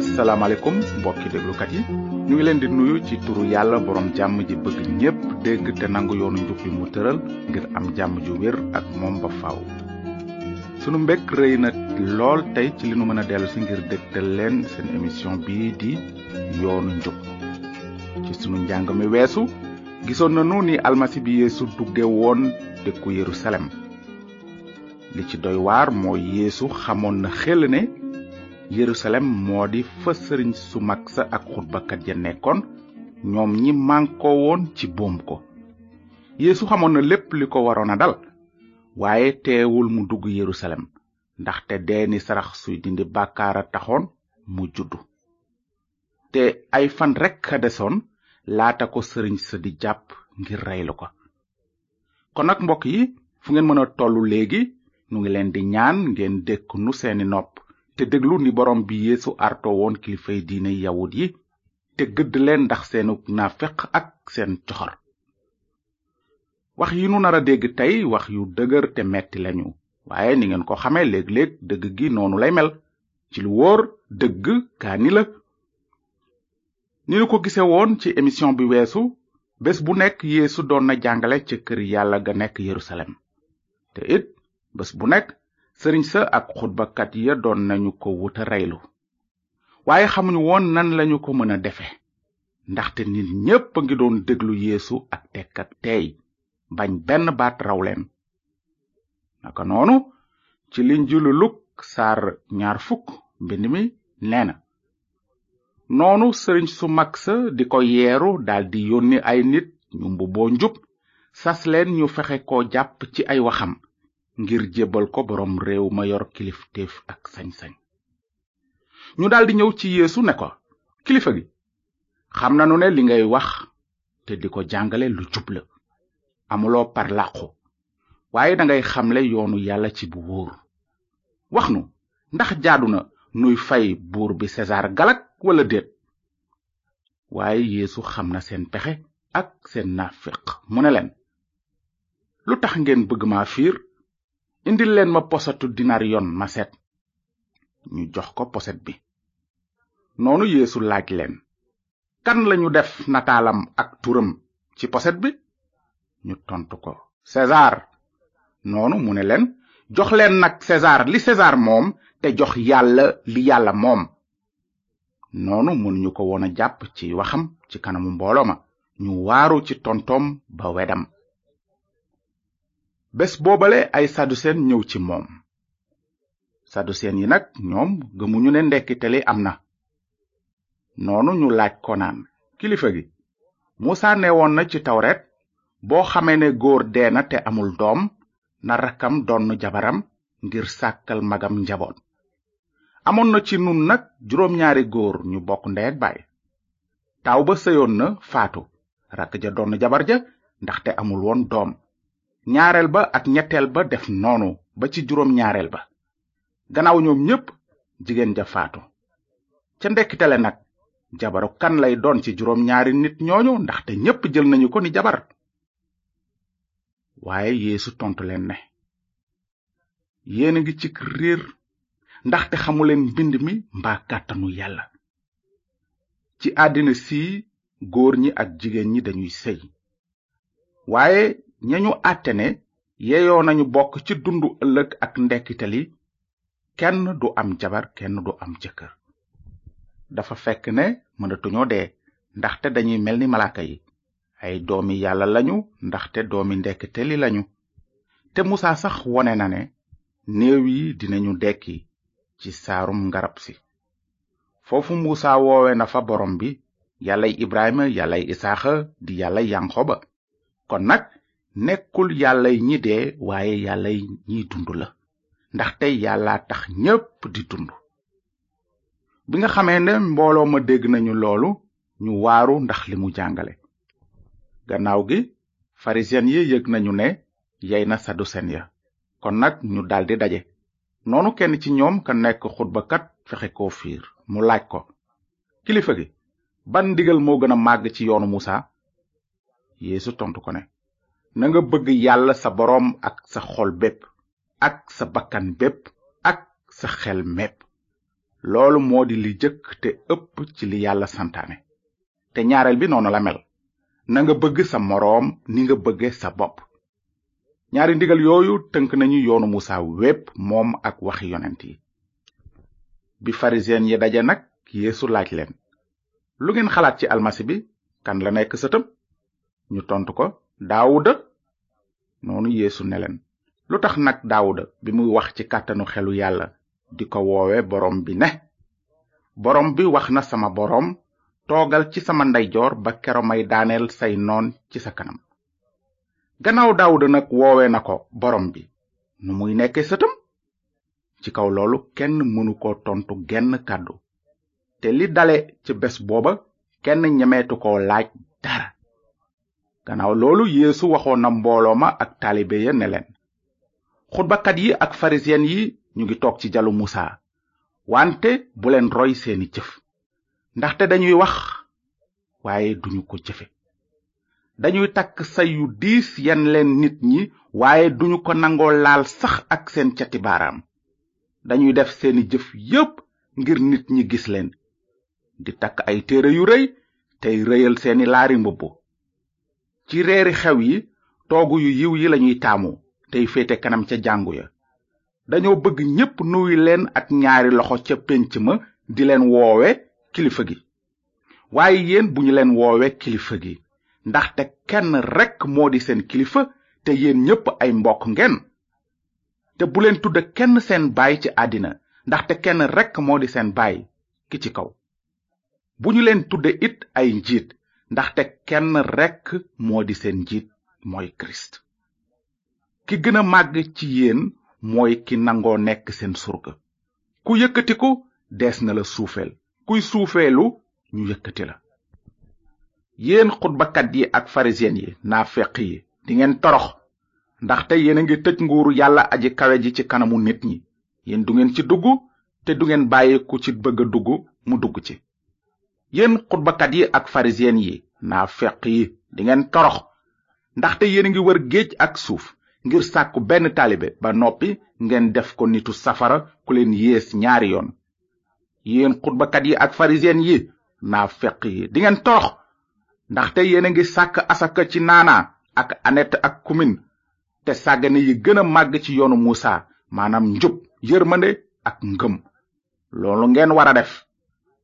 asalaamaaleykum mbokki déglukat yi ñu ngi leen di nuyu ci turu yàlla borom jàmm ji bëgg ñépp dégg te nangu yoonu njub bi mu tëral ngir am jàmm ju wér ak moom ba faaw. sunu mbég rëy na lool tey ci li nu mën a dellu si ngir dégtal leen seen émission bii di yoonu njub ci sunu njàng mi weesu gisoon nanu ni almasi bi yeesu dugge woon dëkku yerusalem li ci doy waar moo yéesu xamoon na xel ne yerusalem moo di fa sëriñ su mag sa ak xutbakat ya nekkoon ñoom ñi mànkoo woon ci boom ko yeesu xamoon na lépp li ko waroon a dal waaye teewul mu dugg yerusalem ndaxte deeni sarax suy dindi bàkkaara taxoon mu juddu te ay fan rekk a desoon laata ko sëriñ sa di jàpp ngir reylu ko kon nag mbokk yi fu ngeen mën a tollu léegi nu ngi leen di ñaan ngeen dékk nu seeni nopp te déglu ni borom bi yeesu arto woon kilifay diine yawut yi te gëdd leen ndax seenu naafeq ak seen coxor wax yi nu nar a dégg tey wax yu dëgër te metti lañu waaye ni ngeen ko xamee léeg-léeg dëgg gi noonu lay mel ci lu wóor dëgg kaani la ni nu ko gise woon ci émission bi weesu bés bu nekk yeesu doon na jàngale ca kër yàlla ga nekk yerusalem te it bés bu nekk sëriñ sa ak xutbakat ya doon nañu ko wuta reylu waaye xamuñu woon nan lañu ko mën a defe ndaxte nit ñépp a ngi doon déglu yéesu ak tekk ak teey bañ benn baat raw leen naka noonu ci linjilu luk saar ñaar fukk mbind mi nee na noonu sëriñ su mag sa di ko yeeru daldi yónni ay nit ñu mbubboo njub sas leen ñu fexe ko jàpp ci ay waxam ngir jébbal ko boroom réew ma yor kilifteef ak sañ-sañ ñu daldi ñëw ci yéesu ne ko kilifa gi xam nanu ne li ngay wax te di ko jàngale lu jub la amuloo par làqu waaye dangay xamle yoonu yàlla ci bu wóor wax nu ndax jaadu na nuy fay buur bi sesaar galak walla déet waaye yéesu xam na seen pexe ak seen naaféq mu ne leen lu tax ngeen bëgg ma fiir indil leen ma posetu dinar yoon ma set ñu jox ko poset bi noonu yéesu laaj leen kan lañu def nataalam ak turam ci poset bi ñu tontu ko César noonu mu ne leen jox leen nag César li César moom te jox yàlla li yàlla moom noonu mënuñu ko woon a jàpp ci waxam ci kanamu mbooloo ma ñu waaru ci tontoom ba wedam bés boobale ay sadusen ñëw ci moom sadusen yi nag ñoom gëmuñu ne ndekkite li am na noonu ñu laaj ko naan kilifa gi muusa ne woon na ci tawret boo xamee ne góor dee na te amul doom na rakkam donn jabaram ngir sàkkal magam njaboot amoon na ci nun nag juróom ñaari góor ñu bokk ndey ak baay taaw ba sëyoon na faatu rakk ja doon na jabar ja ndaxte amul woon doom ñaareel ba ak ñetteel ba def noonu ba ci juróom ñaareel ba gannaaw ñoom ñépp jigéen ja faatu ca ndekkitale nag jabaru kan lay doon ci juróom ñaari nit ñooñu ndaxte ñépp jël nañu ko ni jabar waaye yeesu tontu leen ne yéen a ngi cig réer ndaxte xamuleen mbind mi mbaa kàttanu yàlla ci àddina si góor ñi ak jigéen ñi dañuy sëy waaye ñañu àtte ne yeyoo nañu bokk ci dundu ëllëg ak ndekkite li kenn du am jabar kenn du am jëkkër dafa fekk ne mënatuñoo dee ndaxte dañuy mel ni malaaka yi ay doomi yàlla lañu ndaxte doomi ndekkte li lañu te musa sax wone na ne néew yi dinañu dekki ci saarum ngarab si foofu musa woowe na fa borom bi yàllay ibrahima yàllay isaaxa di yàllay yanqoba kon nag nekkul yàllay ñi dee waaye yàllay ñiy dund la ndaxte yàlla tax ñépp di dund bi nga xamee ne mbooloo ma dégg nañu loolu ñu waaru ndax li mu jàngale gannaaw gi farisiyen yi yëg nañu ne yey na sadusen ya kon nag ñu daldi daje noonu kenn ci ñoom ka nekk xutbakat fexe koo fiir mu laaj ko kilifa gi ban ndigal moo gën a màgg ci yoonu musa yeesu tontu ko ne na nga bëgg yàlla sa boroom ak sa xol bépp ak sa bakkan bépp ak sa xel mépp loolu moo di li jëkk te ëpp ci li yàlla santaane te ñaareel bi noonu la mel na nga bëgg sa moroom ni nga bëgge sa bopp ñaari ndigal yooyu tënk nañu yoonu musa wépp moom ak waxi yonent yi bi farisen yi daje nag yeesu laaj leen lu ngeen xalaat ci almasi bi kan la nekk sëtam ñu tontu ko daawuda noonu yeesu ne leen lu tax nag daawuda bi muy wax ci kàttanu xelu yàlla di ko woowe boroom bi ne boroom bi wax na sama boroom toogal ci sama ndeyjoor ba kero may daaneel say noon ci sa kanam gannaaw daawuda nag woowe na ko boroom bi nu muy nekke sëtam ci kaw loolu kenn mënu ko tontu genn kàddu te li dale ci bés booba kenn ñemeetu ko laaj dara gannaaw loolu yéesu waxoon na mbooloo ma ak taalibe ya ne leen xutbakat yi ak farisiyen yi ñu ngi toog ci jalu musa wante bu leen roy seeni jëf ndaxte dañuy wax waaye duñu ko jëfe dañuy takk say yu diis yan leen nit ñi waaye duñu ko nangoo laal sax ak seen cati baaraam dañuy def seeni jëf yépp ngir nit ñi gis leen di takk ay téere yu rëy tey rëyal seeni laari mbubb ci reeri xew yi toogu yu yiw yi lañuy taamu tey féete kanam ca jàngu ya dañoo bëgg ñépp nuyu leen ak ñaari loxo ca pénc ma di leen woowe kilifa gi waaye yéen bu ñu leen woowe kilifa gi ndaxte kenn rekk moo di seen kilifa te yéen ñépp ay mbokk ngeen te bu leen tudd kenn seen baay ci àddina ndaxte kenn rekk moo di seen baay ki ci kaw bu ñu leen tudde it ay njiit ndaxte kenn rekk moo di seen njiit mooy kirist ki gën a màgg ci yéen mooy ki nangoo nekk seen surga ku yëkkatiku dees na la suufeel kuy suufeelu ñu yëkkati la yéen xutbakat yi ak farisiyen yi naa feq yi dingeen torox ndaxte yéen a ngi tëj nguuru yàlla aji kawe ji ci kanamu nit ñi yéen du ngeen ci dugg te du ngeen bàyyi ku ci bëgg a dugg mu dugg ci yéen xutbakat yi ak farisiyen yi naa feq yi dingeen torox ndaxte yéen a ngi wër géej ak suuf ngir sàkku benn taalibe ba noppi ngeen def ko nitu safara ku leen yées ñaari yoon yéen xutbakat yi ak farisiyen yi naa feq yi dingeen torox ndaxte yéen a ngi sàkk asaka ci naanaa ak anet ak kumin te sàggane yi gën a màgg ci yoonu muusa maanaam njub yërmande ak ngëm loolu ngeen war a def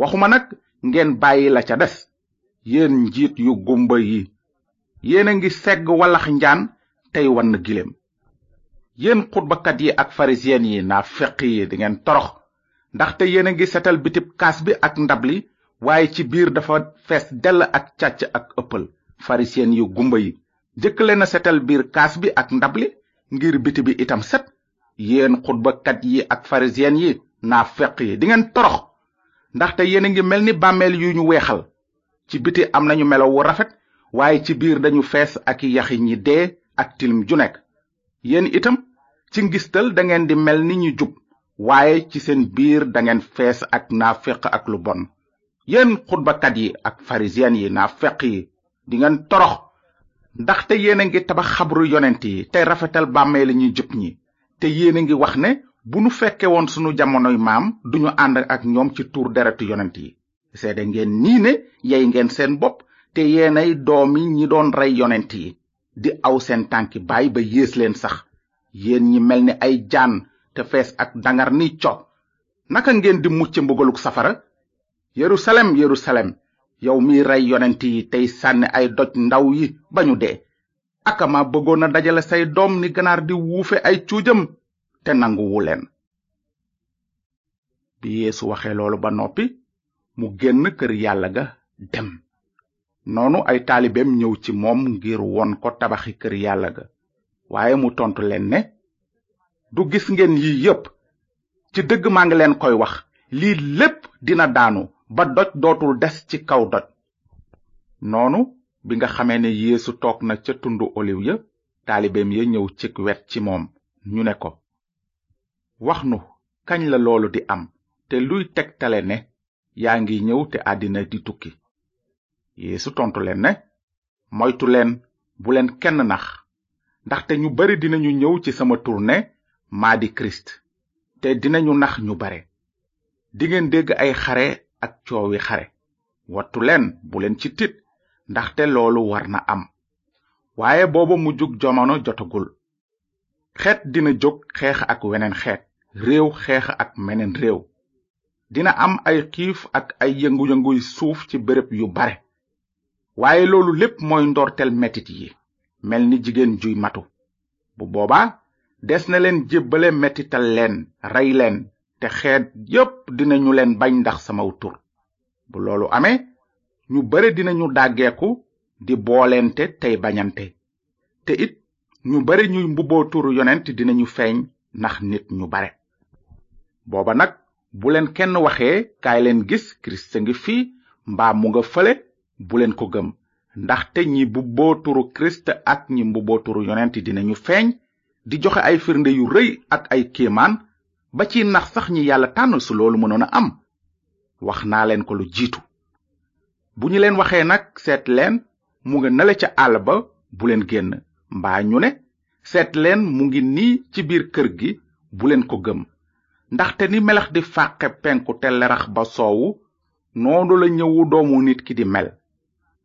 waxuma nag ngeen bàyyi la ca des yéen njiit yu gumba yi yéen a ngi segg walax njaan tey wann gileem yéen xutbakat yi ak farisiyen yi naa feq yi di ngeen torox ndaxte yéen a ngi setal bitib kaas bi ak ndab li waaye ci biir dafa fees dell ak càcc ak ëppal farisiyen yu gumba yi jëkk leen a setal biir kaas bi ak ndab li ngir biti bi itam set yéen xutbakat yi ak farisiyen yi naa feq yi dingeen torox ndaxte yéen a ngi mel ni bàmmeel yu ñu weexal ci biti am nañu melo wu rafet waaye ci biir dañu fees ak yaxi ñi dee ak tilim ju nekk yéen itam ci ngistal dangeen di mel ni ñu jub waaye ci seen biir dangeen fees ak naafeq ak lu bon yéen xutbakat yi ak farisiyen yi naafeq yi di ngeen torox ndaxte yéen a ngi tabax xabru yonent yi te rafetal bàmmee la ñuy jub ñi te yéen a ngi wax ne bu nu fekke woon sunu jamonoy maam duñu ànd ak ñoom ci tuur deretu yonent yi seede ngeen nii ne yey ngeen seen bopp te yeenay doomi ñi doon rey yonent yi di aw seen tànki baay ba yées leen sax yéen ñi mel ni ay jaan te fees ak dangar ni co naka ngeen di mucc mbugaluk safara yerusalem yerusalem yow mi rey yonent yi tey sànni ay doj ndaw yi ba ñu dee aka ma bëggoon a dajale say doom ni ganaar di wuufe ay cuujam te nanguwu leen bi yeesu waxee loolu ba noppi mu génn kër yàlla ga dem noonu ay taalibeem ñëw ci moom ngir won ko tabaxi kër yàlla ga waaye mu tontu leen ne du gis ngeen yi yépp ci dëgg maa ngi leen koy wax lii lépp dina daanu ba doj dootul des ci kaw doj noonu bi nga xamee ne yéesu toog na ca tundu oliw ya taalibeem ya ñëw cig wet ci moom ñu ne ko wax nu kañ la loolu di am te luy tegtale ne yaa ngi ñëw te àddina di tukki yeesu tontu leen ne moytu leen bu leen kenn nax ndaxte ñu bare dinañu ñëw ci sama tur ne maa di kirist te dinañu nax ñu bare dingeen dégg ay xare ak coowi xare wattu leen bu leen ci tit ndaxte loolu war na am waaye booba mujjug jamono jotagul xeet dina jóg xeex ak weneen xeet réew xeex ak meneen réew dina am ay xiif ak ay yëngu-yënguy suuf ci béréb yu bare waaye loolu lépp mooy ndoortel metit yi mel ni jigéen juy matu bu boobaa des na leen jébbale metital leen rey leen te xeet yépp dinañu leen bañ ndax samaw tur bu loolu amee ñu bare dinañu dàggeeku di booleente tey bañante te it ñu bare ñuy mbubboo turu yonent dinañu feeñ ndax nit ñu bare booba nag bu leen kenn waxee kaay leen gis kirist a ngi fii mbaa mu nga fële bu leen ko gëm ndaxte ñi mbubboo turu kirist ak ñi mbubboo turu yonent dinañu feeñ di joxe ay firnde yu rëy ak ay kéemaan ba ci nax sax ñi yàlla tànn su loolu mënoon a am wax naa leen ko lu jiitu bu ñu leen waxee nag seet leen mu nga nale ca àll ba bu leen génn mbaa ñu ne seet leen mu ngi nii ci biir kër gi bu leen ko gëm ndaxte ni melax di fàqe penku te lerax ba soowu noonu la ñëwu doomu nit ki di mel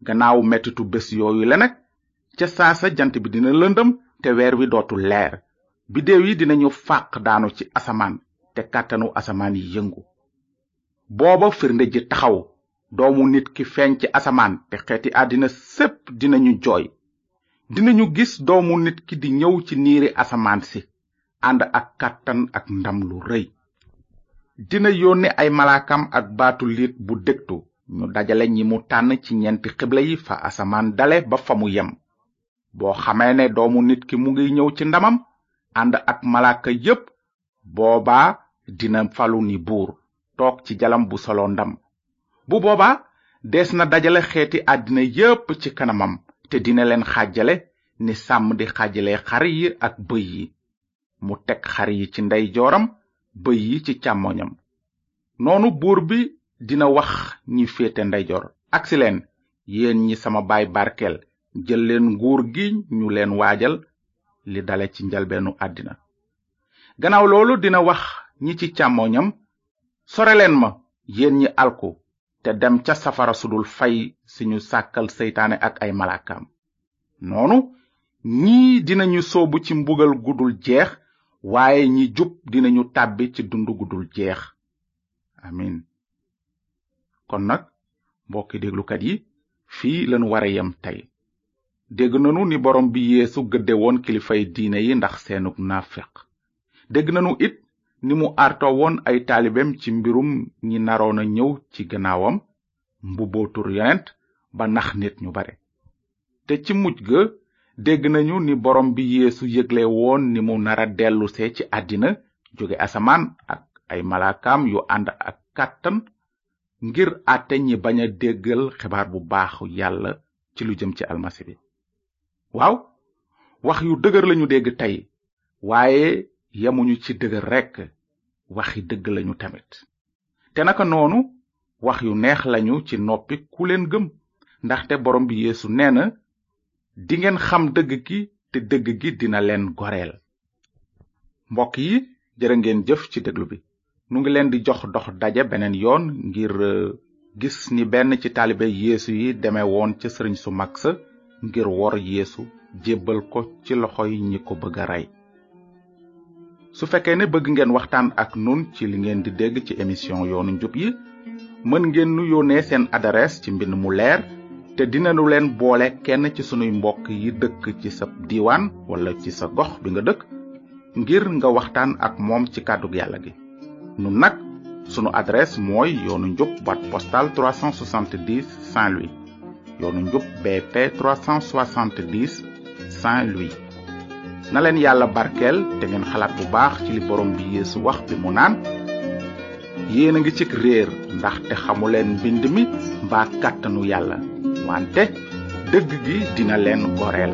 gannaaw mettitu bés yooyu la nag ca saa sa jant bi dina lëndëm te weer wi dootu leer biddéew yi dinañu fàq daanu ci asamaan te kàttanu asamaan yi yëngu booba firnde ji taxaw doomu nit ki feeñ ci asamaan te xeeti àddina sépp dinañu jooy dinañu gis doomu nit ki di ñëw ci niiri asamaan si ànd ak kàttan ak ndam lu rëy dina yónni ay malaakam ak baatu liit bu dégtu ñu dajale ñi mu tànn ci ñeenti xibla yi fa asamaan dale ba fa mu yem boo xamee ne doomu nit ki mu ngi ñëw ci ndamam ànd ak malaaka yépp boobaa dina falu ni buur toog ci jalam bu solo ndam bu boobaa des na dajale xeeti àddina yépp ci kanamam te dina leen xàjjale ni sàmm di xàjjale xar yi ak bëy yi mu teg xar yi ci ndeyjooram bëy yi ci càmmoñam noonu buur bi dina wax ñi féete ndeyjoor agsi leen yéen ñi sama baay barkeel jël leen nguur gi ñu leen waajal li dale ci njalbeenu àddina gannaaw loolu dina wax ñi ci càmmooñam soreleen ma yéen ñi alku te dem ca safara sudul fay si ñu sàkkal seytaane ak ay malaakaam noonu ñii dinañu soobu ci mbugal gudul jeex waaye ñi jub dinañu tàbbi ci dund gudul jeex amin kon nag mbokki déglukat yi fii lañu war a yem tey dégg nanu ni borom bi yeesu gëdde woon kilifay diine yi ndax seenug naafeq dégg nanu it ni mu arto woon ay taalibeem ci mbirum ñi naroon a ñëw ci gannaawam mbubboo tur yonent ba nax nit ñu bare te ci mujj ga dégg nañu ni borom bi yeesu yëgle woon ni mu nara dellusee ci àddina jóge asamaan ak ay malaakaam yu ànd ak kàttan ngir àtte ñi bañ a déggal xibaar bu baaxu yàlla ci lu jëm ci almasi bi waaw wax yu dëgër lañu dégg tey waaye yemuñu ci dëgër rekk waxi dëgg lañu tamit te naka noonu wax yu neex lañu ci noppi ku leen gëm ndaxte borom bi yeesu nee na dingeen xam dëgg gi te dëgg gi dina leen goreel mbokk yi jërë ngeen jëf ci déglu bi nu ngi leen di jox dox daje beneen yoon ngir euh, gis ni benn ci taalibe yéesu yi deme woon ca sëriñ su mag sa ngir wor yéesu jébbal ko ci loxoy ñi ko bëgg a rey su fekkee ne bëgg ngeen waxtaan ak nun ci li ngeen di dégg ci émission yoonu njub yi mën ngeen nu yónnee seen adresse ci mbind mu leer te dinañu leen boole kenn ci sunuy mbokk yi dëkk ci sa diiwaan wala ci sa gox bi nga dëkk ngir nga waxtaan ak moom ci kàddug yàlla gi nun nag sunu adresse mooy yoonu njub boîte postale 370 Saint-Louis yoonu njub BP 370 Saint-Louis na leen yàlla barkeel te ngeen xalaat bu baax ci li borom bi Yeesu wax bi mu naan yéen a ngi cig réer ndaxte xamuleen mbind mi mbaa kàttanu yàlla wante dëgg gi dina leen goreel